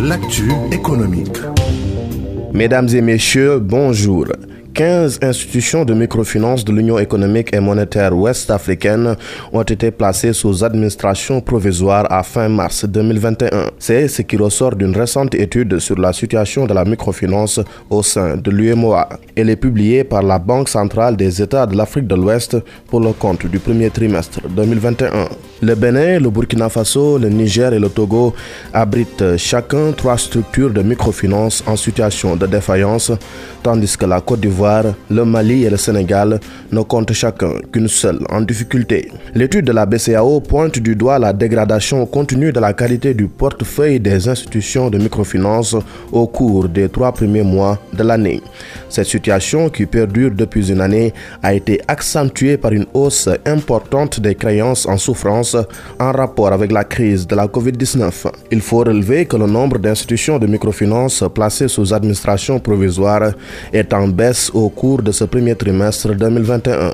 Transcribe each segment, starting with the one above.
L'actu économique. Mesdames et messieurs, bonjour. 15 institutions de microfinance de l'Union économique et monétaire ouest-africaine ont été placées sous administration provisoire à fin mars 2021. C'est ce qui ressort d'une récente étude sur la situation de la microfinance au sein de l'UMOA. Elle est publiée par la Banque centrale des États de l'Afrique de l'Ouest pour le compte du premier trimestre 2021. Le Bénin, le Burkina Faso, le Niger et le Togo abritent chacun trois structures de microfinance en situation de défaillance, tandis que la Côte d'Ivoire le Mali et le Sénégal ne comptent chacun qu'une seule en difficulté. L'étude de la BCAO pointe du doigt la dégradation continue de la qualité du portefeuille des institutions de microfinance au cours des trois premiers mois de l'année. Cette situation, qui perdure depuis une année, a été accentuée par une hausse importante des créances en souffrance en rapport avec la crise de la COVID-19. Il faut relever que le nombre d'institutions de microfinance placées sous administration provisoire est en baisse au cours de ce premier trimestre 2021.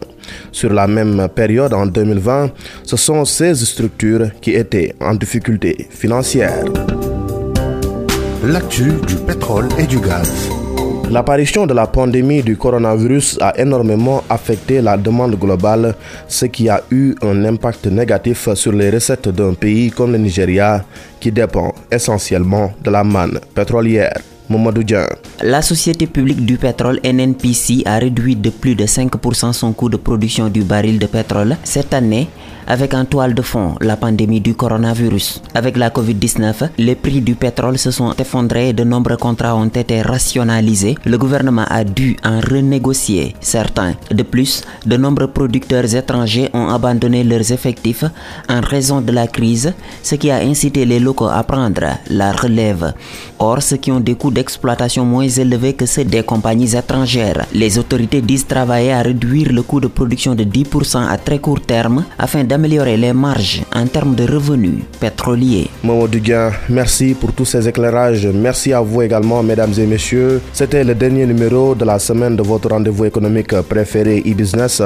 Sur la même période en 2020, ce sont 16 structures qui étaient en difficulté financière. L'actu du pétrole et du gaz. L'apparition de la pandémie du coronavirus a énormément affecté la demande globale, ce qui a eu un impact négatif sur les recettes d'un pays comme le Nigeria, qui dépend essentiellement de la manne pétrolière. La société publique du pétrole NNPC a réduit de plus de 5% son coût de production du baril de pétrole cette année avec en toile de fond la pandémie du coronavirus. Avec la COVID-19, les prix du pétrole se sont effondrés et de nombreux contrats ont été rationalisés. Le gouvernement a dû en renégocier certains. De plus, de nombreux producteurs étrangers ont abandonné leurs effectifs en raison de la crise, ce qui a incité les locaux à prendre la relève. Or, ceux qui ont des coûts d'exploitation moins élevés que ceux des compagnies étrangères, les autorités disent travailler à réduire le coût de production de 10% à très court terme afin d'améliorer les marges en termes de revenus pétroliers. Duguin, merci pour tous ces éclairages. Merci à vous également, mesdames et messieurs. C'était le dernier numéro de la semaine de votre rendez-vous économique préféré e-business.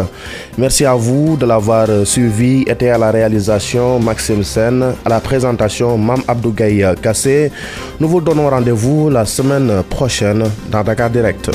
Merci à vous de l'avoir suivi. Était à la réalisation Maxime Sen, à la présentation Mam Abdougaï Kassé. Nous vous donnons rendez-vous la semaine prochaine dans Dakar Direct.